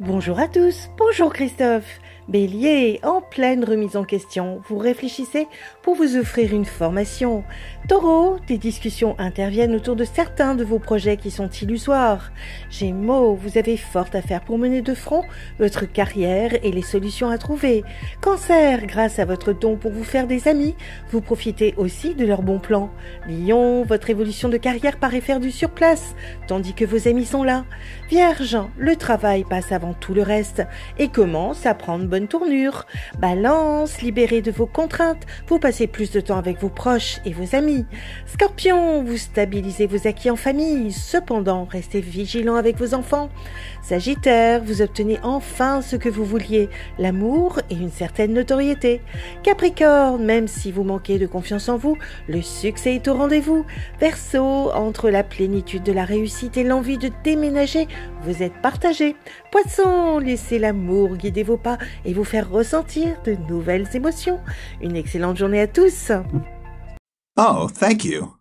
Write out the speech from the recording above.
Bonjour à tous, bonjour Christophe. Bélier, en pleine remise en question, vous réfléchissez pour vous offrir une formation. Taureau, des discussions interviennent autour de certains de vos projets qui sont illusoires. Gémeaux, vous avez fort à faire pour mener de front votre carrière et les solutions à trouver. Cancer, grâce à votre don pour vous faire des amis, vous profitez aussi de leurs bons plans. Lion, votre évolution de carrière paraît faire du surplace, tandis que vos amis sont là. Vierge, le travail passe avant tout le reste et commence à prendre bonne tournure. Balance, libéré de vos contraintes, vous passez plus de temps avec vos proches et vos amis. Scorpion, vous stabilisez vos acquis en famille, cependant restez vigilant avec vos enfants. Sagittaire, vous obtenez enfin ce que vous vouliez, l'amour et une certaine notoriété. Capricorne, même si vous manquez de confiance en vous, le succès est au rendez-vous. Verseau, entre la plénitude de la réussite et l'envie de déménager, vous êtes partagé. Poisson, laissez l'amour guider vos pas et vous faire ressentir de nouvelles émotions. Une excellente journée à tous. Oh, thank you.